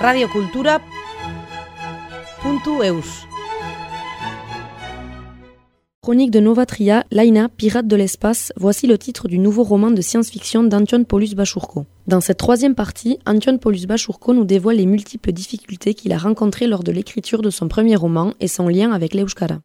radiocultura.eus Chronique de Novatria, Laina, pirate de l'espace, voici le titre du nouveau roman de science-fiction d'Antion Paulus Bachurko. Dans cette troisième partie, Antion Paulus Bachurko nous dévoile les multiples difficultés qu'il a rencontrées lors de l'écriture de son premier roman et son lien avec l'Euskara.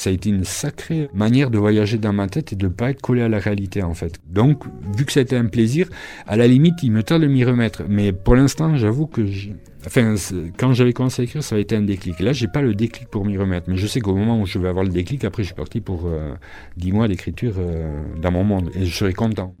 Ça a été une sacrée manière de voyager dans ma tête et de ne pas être collé à la réalité en fait. Donc, vu que été un plaisir, à la limite, il me tarde de m'y remettre. Mais pour l'instant, j'avoue que Enfin, quand j'avais commencé à écrire, ça a été un déclic. Là, j'ai pas le déclic pour m'y remettre, mais je sais qu'au moment où je vais avoir le déclic, après, je suis parti pour euh, dix 10 mois d'écriture euh, dans mon monde, et je serai content.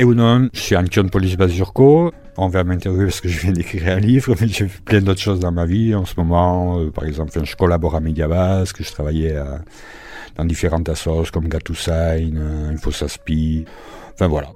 Et non, je suis Antion Basurko. On va m'interviewer parce que je viens d'écrire un livre, mais j'ai fait plein d'autres choses dans ma vie. En ce moment, euh, par exemple, je collabore à Mediabasque, je travaillais dans différentes assos comme Gatusign, euh, Infosaspi. Enfin voilà.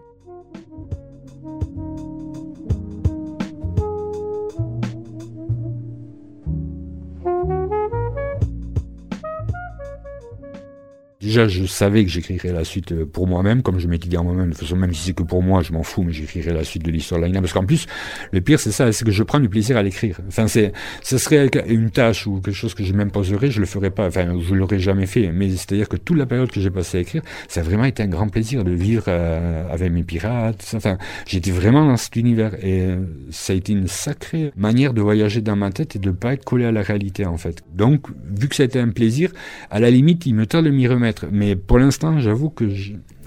Déjà, je savais que j'écrirais la suite euh, pour moi-même, comme je m'étais dit en moi-même. De façon, même si c'est que pour moi, je m'en fous, mais j'écrirai la suite de l'histoire de l'Aina. Parce qu'en plus, le pire, c'est ça, c'est que je prends du plaisir à l'écrire. Enfin, c'est, ce serait une tâche ou quelque chose que je m'imposerais, je le ferais pas. Enfin, je l'aurais jamais fait. Mais c'est-à-dire que toute la période que j'ai passée à écrire, ça a vraiment été un grand plaisir de vivre euh, avec mes pirates. Enfin, j'étais vraiment dans cet univers. Et euh, ça a été une sacrée manière de voyager dans ma tête et de pas être collé à la réalité, en fait. Donc, vu que ça a été un plaisir, à la limite, il me tarde de m'y remettre. Mais pour l'instant, j'avoue que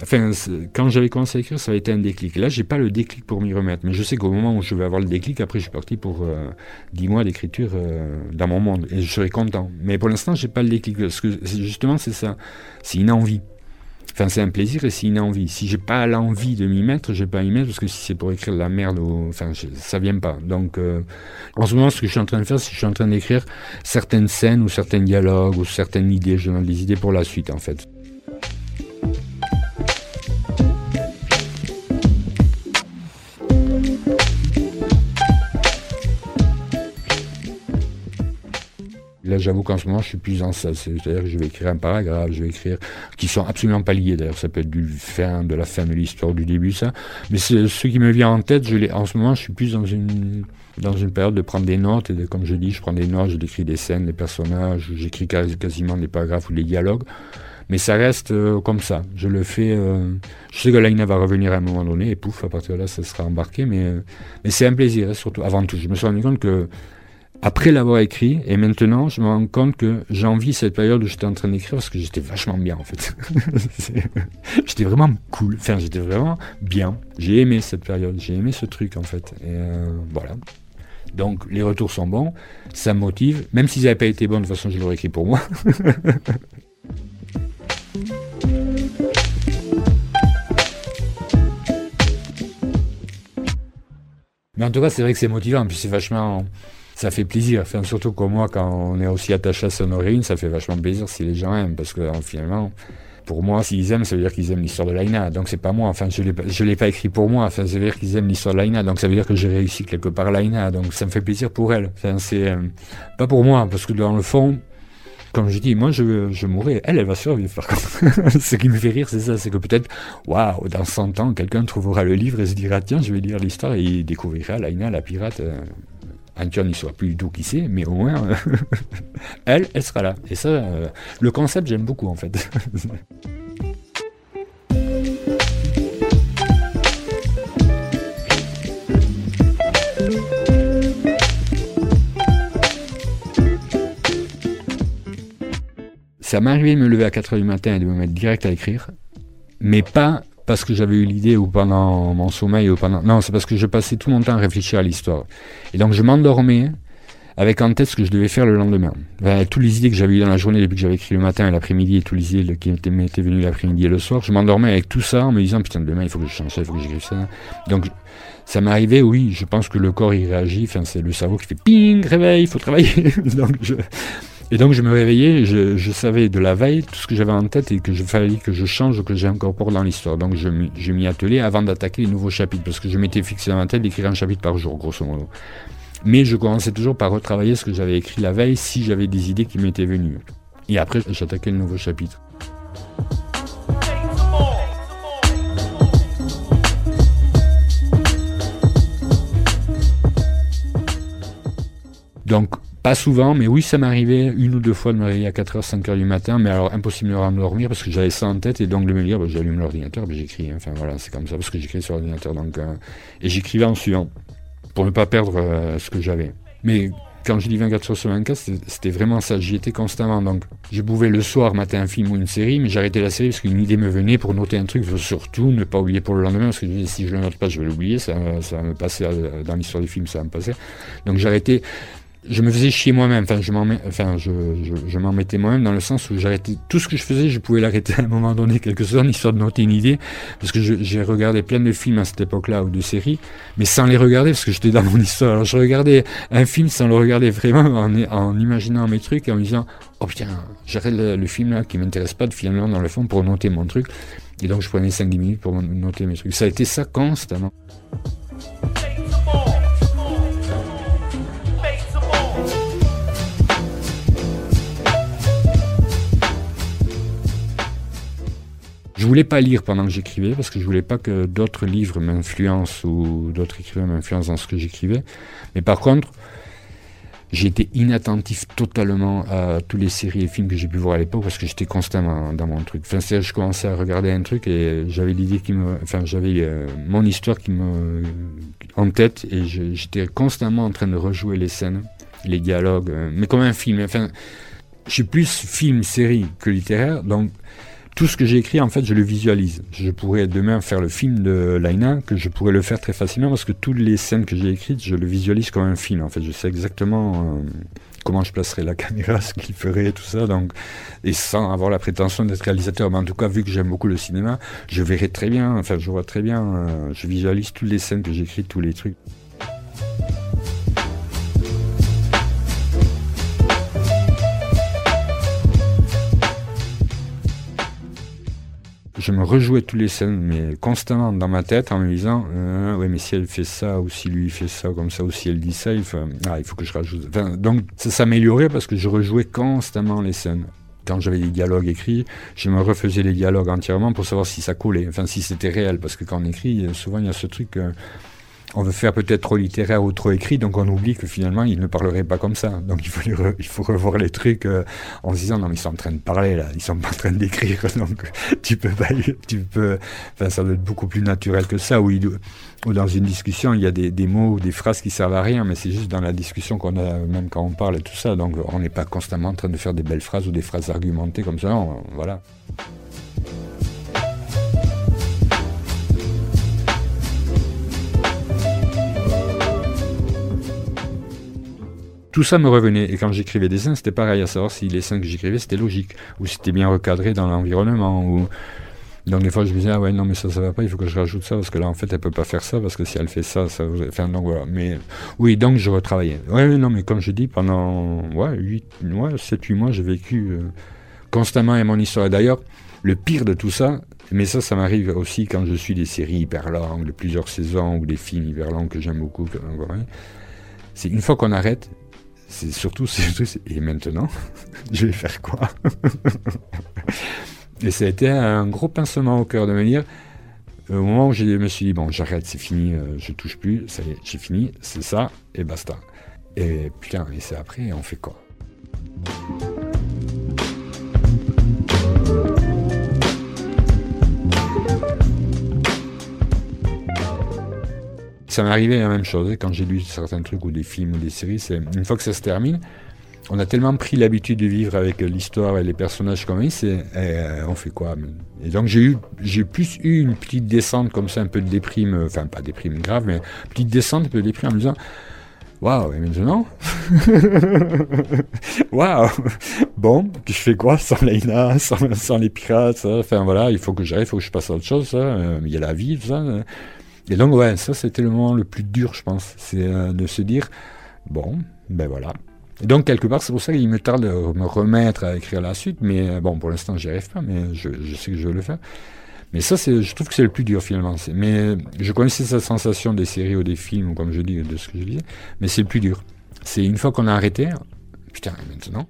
enfin, quand j'avais commencé à écrire, ça a été un déclic. Là, j'ai pas le déclic pour m'y remettre. Mais je sais qu'au moment où je vais avoir le déclic, après, je suis parti pour euh, dix 10 mois d'écriture euh, dans mon monde. Et je serai content. Mais pour l'instant, j'ai pas le déclic. Parce que justement, c'est ça. C'est une envie. Enfin, c'est un plaisir et c'est une envie. Si j'ai pas l'envie de m'y mettre, je vais pas m'y mettre parce que si c'est pour écrire de la merde, enfin, ça vient pas. Donc, euh, en ce moment, ce que je suis en train de faire, c'est que je suis en train d'écrire certaines scènes ou certains dialogues ou certaines idées. Je donne des idées pour la suite, en fait. Là, j'avoue qu'en ce moment, je suis plus dans ça. C'est-à-dire que je vais écrire un paragraphe, je vais écrire, qui sont absolument pas liés. D'ailleurs, ça peut être du fin, de la fin de l'histoire, du début, ça. Mais ce qui me vient en tête, je en ce moment, je suis plus dans une, dans une période de prendre des notes. Et comme je dis, je prends des notes, je décris des scènes, des personnages, j'écris quasiment des paragraphes ou des dialogues. Mais ça reste euh, comme ça. Je le fais. Euh, je sais que Laina va revenir à un moment donné et pouf, à partir de là, ça sera embarqué. Mais, euh, mais c'est un plaisir, hein, surtout avant tout. Je me suis rendu compte que après l'avoir écrit, et maintenant, je me rends compte que j'envie cette période où j'étais en train d'écrire parce que j'étais vachement bien en fait. j'étais vraiment cool, enfin j'étais vraiment bien. J'ai aimé cette période, j'ai aimé ce truc en fait. Et euh, voilà. Donc les retours sont bons, ça me motive. Même s'ils n'avaient pas été bons, de toute façon je l'aurais écrit pour moi. Mais en tout cas, c'est vrai que c'est motivant, puis c'est vachement ça fait plaisir. Surtout comme moi, quand on est aussi attaché à son origine, ça fait vachement plaisir si les gens aiment. Parce que finalement, pour moi, s'ils aiment, ça veut dire qu'ils aiment l'histoire de l'Aina. Donc c'est pas moi. Enfin, je ne l'ai pas écrit pour moi. Enfin, ça veut dire qu'ils aiment l'histoire de l'Aina. Donc ça veut dire que j'ai réussi quelque part l'Aina. Donc ça me fait plaisir pour elle. Enfin, c'est euh, pas pour moi, parce que dans le fond, comme je dis, moi je, je mourrai, elle, elle va survivre par contre. Ce qui me fait rire, c'est ça, c'est que peut-être, waouh, dans 100 ans, quelqu'un trouvera le livre et se dira, tiens, je vais lire l'histoire et il découvrira Laina, la pirate. Euh, Antion ne soit plus du tout qui sait, mais au moins, elle, elle sera là. Et ça, euh, le concept, j'aime beaucoup en fait. Ça m'est arrivé de me lever à 4h du matin et de me mettre direct à écrire, mais pas parce que j'avais eu l'idée ou pendant mon sommeil ou pendant. Non, c'est parce que je passais tout mon temps à réfléchir à l'histoire. Et donc je m'endormais avec en tête ce que je devais faire le lendemain. Avec toutes les idées que j'avais eues dans la journée depuis que j'avais écrit le matin et l'après-midi et toutes les idées qui m'étaient venues l'après-midi et le soir, je m'endormais avec tout ça en me disant putain demain il faut que je change ça, il faut que j'écrive ça. Donc ça arrivé, oui, je pense que le corps y réagit, enfin c'est le cerveau qui fait ping, réveil, il faut travailler. donc je, et donc je me réveillais, je, savais de la veille tout ce que j'avais en tête et que je fallait que je change, que j'incorpore dans l'histoire. Donc je, je m'y attelais avant d'attaquer les nouveaux chapitres, parce que je m'étais fixé dans ma tête d'écrire un chapitre par jour, grosso modo. Mais je commençais toujours par retravailler ce que j'avais écrit la veille si j'avais des idées qui m'étaient venues. Et après, j'attaquais le nouveau chapitre. Donc, pas souvent, mais oui, ça m'arrivait une ou deux fois de me réveiller à 4h, 5h du matin, mais alors impossible de me rendormir parce que j'avais ça en tête et donc de me dire, bah, j'allume l'ordinateur, bah, j'écris. Enfin voilà, c'est comme ça parce que j'écris sur l'ordinateur. Donc, euh, et j'écrivais en suivant pour ne pas perdre euh, ce que j'avais. Mais quand je dis 24 heures sur 24, c'était vraiment ça. J'y étais constamment. Donc, je pouvais le soir mater un film ou une série, mais j'arrêtais la série parce qu'une idée me venait pour noter un truc. Surtout ne pas oublier pour le lendemain, parce que si je le note pas, je vais l'oublier. Ça, ça va me passer euh, dans l'histoire du film, ça va me passer. Donc, j'arrêtais je me faisais chier moi-même. Enfin, je m'en, enfin, je, m'en mettais moi-même dans le sens où j'arrêtais tout ce que je faisais, je pouvais l'arrêter à un moment donné, quelque chose, histoire de noter une idée, parce que j'ai regardé plein de films à cette époque-là ou de séries, mais sans les regarder parce que j'étais dans mon histoire. Alors, je regardais un film sans le regarder vraiment, en, en imaginant mes trucs et en me disant, oh putain, j'arrête le, film là qui m'intéresse pas de finalement dans le fond pour noter mon truc. Et donc, je prenais 5-10 minutes pour noter mes trucs. Ça a été ça constamment. Voulais pas lire pendant que j'écrivais parce que je voulais pas que d'autres livres m'influencent ou d'autres écrivains m'influencent dans ce que j'écrivais. Mais par contre, j'étais inattentif totalement à toutes les séries et films que j'ai pu voir à l'époque parce que j'étais constamment dans mon truc. Enfin, je commençais à regarder un truc et j'avais l'idée qui j'avais euh, mon histoire qui me en tête et j'étais constamment en train de rejouer les scènes, les dialogues, euh, mais comme un film. Enfin, je suis plus film, série que littéraire, donc tout ce que j'ai écrit, en fait, je le visualise. Je pourrais demain faire le film de Laina, que je pourrais le faire très facilement parce que toutes les scènes que j'ai écrites, je le visualise comme un film. En fait, je sais exactement euh, comment je placerai la caméra, ce qu'il ferait, tout ça. Donc, et sans avoir la prétention d'être réalisateur, mais en tout cas, vu que j'aime beaucoup le cinéma, je verrai très bien. Enfin, je vois très bien. Euh, je visualise toutes les scènes que j'écris, tous les trucs. Je me rejouais toutes les scènes, mais constamment dans ma tête, en me disant, euh, ouais, mais si elle fait ça, ou si lui fait ça comme ça, ou si elle dit ça, il faut, ah, que je rajoute. donc ça s'améliorait parce que je rejouais constamment les scènes. Quand j'avais des dialogues écrits, je me refaisais les dialogues entièrement pour savoir si ça collait, enfin si c'était réel, parce que quand on écrit, souvent il y a ce truc. Euh, on veut faire peut-être trop littéraire ou trop écrit, donc on oublie que finalement il ne parlerait pas comme ça. Donc il faut, revoir les trucs euh, en se disant non mais ils sont en train de parler là, ils sont pas en train d'écrire, donc tu peux pas, tu peux, enfin ça doit être beaucoup plus naturel que ça. Ou dans une discussion il y a des, des, mots ou des phrases qui servent à rien, mais c'est juste dans la discussion qu'on a même quand on parle et tout ça. Donc on n'est pas constamment en train de faire des belles phrases ou des phrases argumentées comme ça. voilà. Tout ça me revenait. Et quand j'écrivais des scènes, c'était pareil, à savoir si les scènes que j'écrivais, c'était logique, ou c'était bien recadré dans l'environnement, ou... Donc des fois je me disais, ah ouais, non mais ça, ça va pas, il faut que je rajoute ça, parce que là en fait elle peut pas faire ça, parce que si elle fait ça, ça... Enfin donc voilà, mais oui, donc je retravaillais. Ouais, non mais comme je dis, pendant ouais, 8, ouais, 7, 8 mois, j'ai vécu euh, constamment à mon histoire. D'ailleurs, le pire de tout ça, mais ça, ça m'arrive aussi quand je suis des séries hyper longues, de plusieurs saisons, ou des films hyper longs que j'aime beaucoup, c'est une fois qu'on arrête, c'est surtout, et maintenant, je vais faire quoi Et ça a été un gros pincement au cœur de me dire, au moment où je me suis dit, bon, j'arrête, c'est fini, euh, je touche plus, ça y est, j'ai fini, c'est ça, et basta. Et putain, et c'est après, on fait quoi? Ça m'est arrivé la même chose. Quand j'ai lu certains trucs ou des films ou des séries, c'est une fois que ça se termine, on a tellement pris l'habitude de vivre avec l'histoire et les personnages comme ils, c'est eh, on fait quoi? Et donc j'ai eu, j'ai plus eu une petite descente comme ça, un peu de déprime, enfin pas déprime grave, mais petite descente, un peu de déprime en me disant. Waouh, et maintenant? Waouh Bon, je fais quoi sans Leïna, sans, les pirates Enfin voilà, il faut que j'arrive, il faut que je passe à autre chose. Euh, il y a la vie, tout ça. Et donc, ouais, ça, c'était le moment le plus dur, je pense. C'est euh, de se dire, bon, ben voilà. Et donc, quelque part, c'est pour ça qu'il me tarde de me remettre à écrire la suite. Mais euh, bon, pour l'instant, j'y arrive pas, mais je, sais que je vais le faire. Mais ça, je trouve que c'est le plus dur finalement. Mais je connaissais cette sensation des séries ou des films, comme je dis, de ce que je disais, mais c'est le plus dur. C'est une fois qu'on a arrêté, putain, maintenant.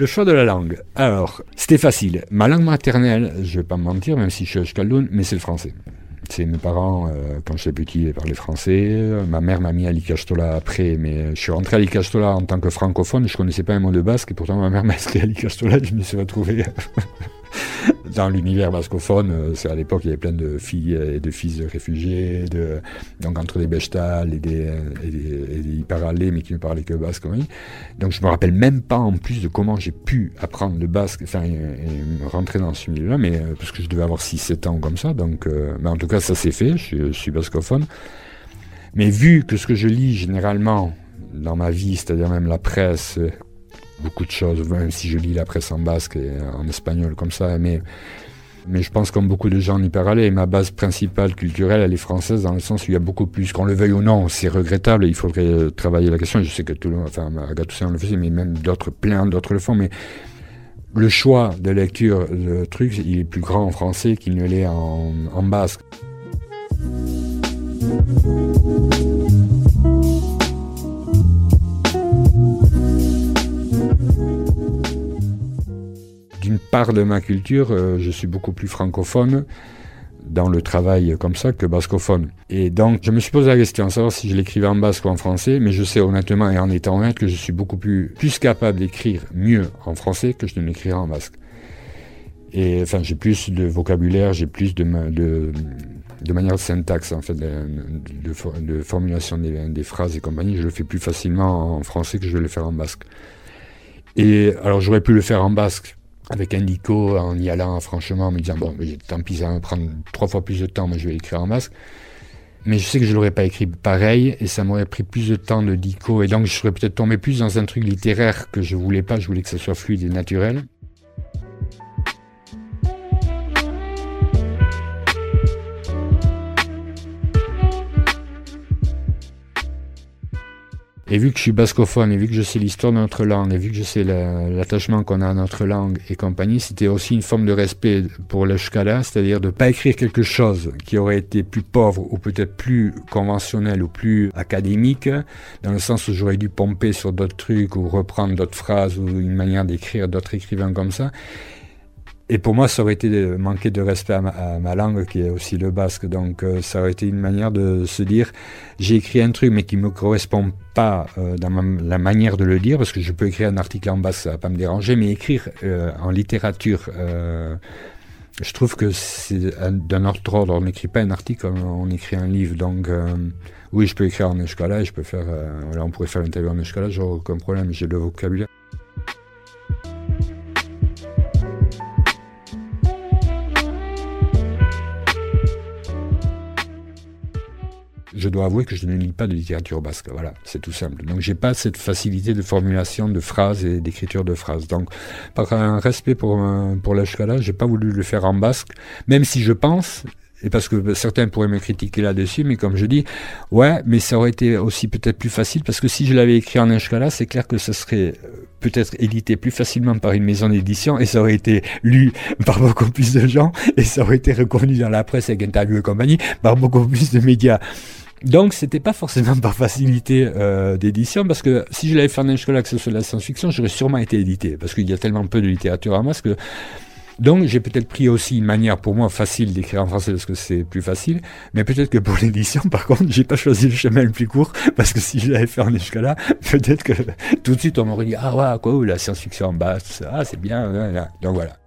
Le choix de la langue. Alors, c'était facile. Ma langue maternelle, je vais pas me mentir, même si je suis Caldoun, mais c'est le français. C'est mes parents, euh, quand j'étais petit, ils parlaient français. Ma mère m'a mis à l'Ikastola après, mais je suis rentré à l'Ikastola en tant que francophone. Je connaissais pas un mot de basque, et pourtant ma mère m'a inscrit à l'Ikastola. Je me suis retrouvé dans l'univers bascophone, euh, c'est à l'époque il y avait plein de filles et de fils de réfugiés, donc entre des Bechtal et des, et des, mais qui ne parlaient que basque. Oui. Donc je me rappelle même pas en plus de comment j'ai pu apprendre le basque, enfin et, rentrer dans ce milieu-là, mais euh, parce que je devais avoir 6-7 ans comme ça. Donc, euh, mais en tout cas ça s'est fait. Je, je suis bascophone. Mais vu que ce que je lis généralement dans ma vie, c'est-à-dire même la presse, beaucoup de choses, même si je lis la presse en basque et en espagnol comme ça, mais, mais je pense comme beaucoup de gens en y ma base principale culturelle, elle est française dans le sens où il y a beaucoup plus, qu'on le veuille ou non, c'est regrettable, il faudrait travailler la question, je sais que tout le monde, enfin, Agathe le faisait, mais même d'autres, plein d'autres le font, mais le choix de lecture de trucs, il est plus grand en français qu'il ne l'est en basque. D'une part de ma culture, euh, je suis beaucoup plus francophone dans le travail comme ça que bascophone. Et donc, je me suis posé la question, de savoir si je l'écrivais en basque ou en français, mais je sais honnêtement et en étant honnête que je suis beaucoup plus, capable d'écrire mieux en français que je ne l'écrirai en basque. Et enfin, j'ai plus de vocabulaire, j'ai plus de, manière de syntaxe, en fait, de, formulation des, phrases et compagnie. Je le fais plus facilement en français que je vais le faire en basque. Et alors, j'aurais pu le faire en basque avec un dico en y allant franchement, en me disant bon, tant pis, ça va me prendre trois fois plus de temps, mais je vais l'écrire en masque. Mais je sais que je l'aurais pas écrit pareil et ça m'aurait pris plus de temps de dico et donc je serais peut-être tombé plus dans un truc littéraire que je voulais pas. Je voulais que ça soit fluide et naturel. Et vu que je suis bascophone, et vu que je sais l'histoire de notre langue, et vu que je sais l'attachement qu'on a à notre langue et compagnie, c'était aussi une forme de respect pour le shkala, c'est-à-dire de ne pas écrire quelque chose qui aurait été plus pauvre ou peut-être plus conventionnel ou plus académique, dans le sens où j'aurais dû pomper sur d'autres trucs ou reprendre d'autres phrases ou une manière d'écrire d'autres écrivains comme ça. Et pour moi, ça aurait été manquer de respect à ma, langue, qui est aussi le basque. Donc, euh, ça aurait été une manière de se dire, j'ai écrit un truc, mais qui ne me correspond pas euh, dans la manière de le dire, parce que je peux écrire un article en basque, ça va pas me déranger, mais écrire euh, en littérature, je trouve que c'est d'un autre ordre. On n'écrit pas un article, on, écrit un livre. Donc, oui, je peux écrire en escalade, je peux faire, on pourrait faire l'interview en escalade, j'aurais aucun problème, j'ai le vocabulaire. Je dois avouer que je ne lis pas de littérature basque. Voilà, c'est tout simple. Donc j'ai pas cette facilité de formulation de phrases et d'écriture de phrases. Donc par un respect pour pour je j'ai pas voulu le faire en basque, même si je pense et parce que certains pourraient me critiquer là-dessus, mais comme je dis, ouais, mais ça aurait été aussi peut-être plus facile, parce que si je l'avais écrit en Eshkala, c'est clair que ça serait euh, peut-être édité plus facilement par une maison d'édition, et ça aurait été lu par beaucoup plus de gens, et ça aurait été reconnu dans la presse avec interview et compagnie par beaucoup plus de médias. Donc c'était pas forcément par facilité euh, d'édition, parce que si je l'avais fait en école que ce soit de la science-fiction, j'aurais sûrement été édité, parce qu'il y a tellement peu de littérature à masque. Donc j'ai peut-être pris aussi une manière pour moi facile d'écrire en français parce que c'est plus facile, mais peut-être que pour l'édition, par contre, j'ai pas choisi le chemin le plus court parce que si je l'avais fait en là peut-être que tout de suite on m'aurait dit ah ouais quoi la science-fiction en bas, ah c'est bien, donc voilà.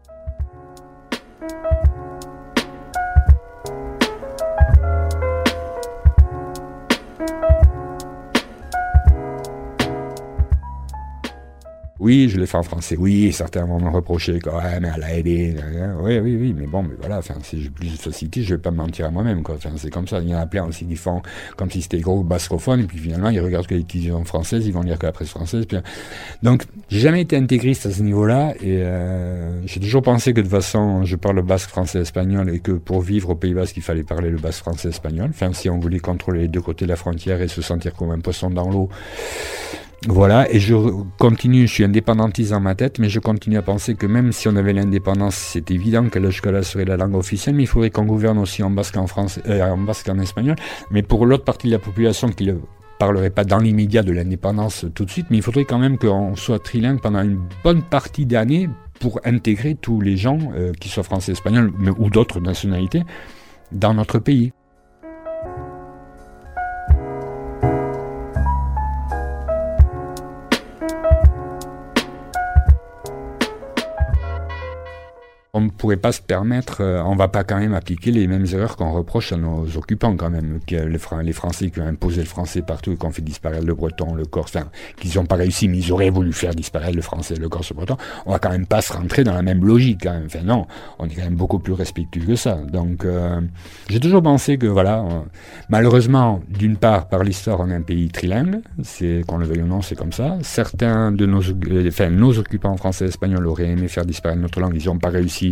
Oui, je l'ai fait en français. Oui, certains vont me reprocher quand même, mais elle a aidé. Oui, oui, oui, mais bon, mais voilà, enfin, si j'ai plus de facilité, je vais pas me mentir à moi-même. Enfin, c'est comme ça. Il y en a plein aussi qui font comme si c'était gros bascophone, et puis finalement, ils regardent que les télévisions françaises, ils vont lire que la presse française. Puis... Donc, j'ai jamais été intégriste à ce niveau-là, et euh, j'ai toujours pensé que de toute façon, je parle basque, français, espagnol, et que pour vivre au Pays Basque, il fallait parler le basque, français, espagnol. Enfin, si on voulait contrôler les deux côtés de la frontière et se sentir comme un poisson dans l'eau, voilà, et je continue, je suis indépendantiste dans ma tête, mais je continue à penser que même si on avait l'indépendance, c'est évident que l'escola serait la langue officielle, mais il faudrait qu'on gouverne aussi en basque, en français, euh, en basque, en espagnol. Mais pour l'autre partie de la population qui ne parlerait pas dans l'immédiat de l'indépendance tout de suite, mais il faudrait quand même qu'on soit trilingue pendant une bonne partie d'années pour intégrer tous les gens, euh, qui soient français, espagnols ou d'autres nationalités, dans notre pays. On ne pourrait pas se permettre, on euh, on va pas quand même appliquer les mêmes erreurs qu'on reproche à nos occupants quand même, les, Français qui ont imposé le français partout qui ont fait disparaître le breton, le corse, enfin, qu'ils n'ont pas réussi, mais ils auraient voulu faire disparaître le français, le corse, le breton, on va quand même pas se rentrer dans la même logique. Hein. Enfin non, on est quand même beaucoup plus respectueux que ça. Donc euh, j'ai toujours pensé que voilà, malheureusement, d'une part, par l'histoire, on est un pays trilingue, c'est qu'on le veuille ou non, c'est comme ça. Certains de nos, euh, enfin, nos occupants français et espagnols auraient aimé faire disparaître notre langue, ils n'ont pas réussi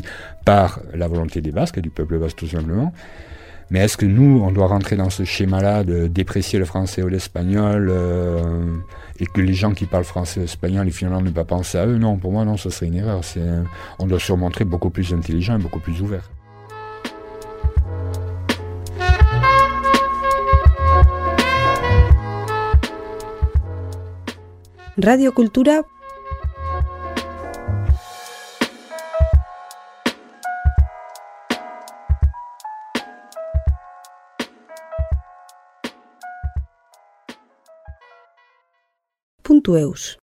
par la volonté des Basques, du peuple basque tout simplement. Mais est-ce que nous, on doit rentrer dans ce schéma-là de déprécier le français ou l'espagnol euh, et que les gens qui parlent français ou espagnol, et finalement ne pas penser à eux? Non, pour moi, non, ce serait une erreur. on doit se montrer beaucoup plus intelligent et beaucoup plus ouvert. Radio Cultura judeus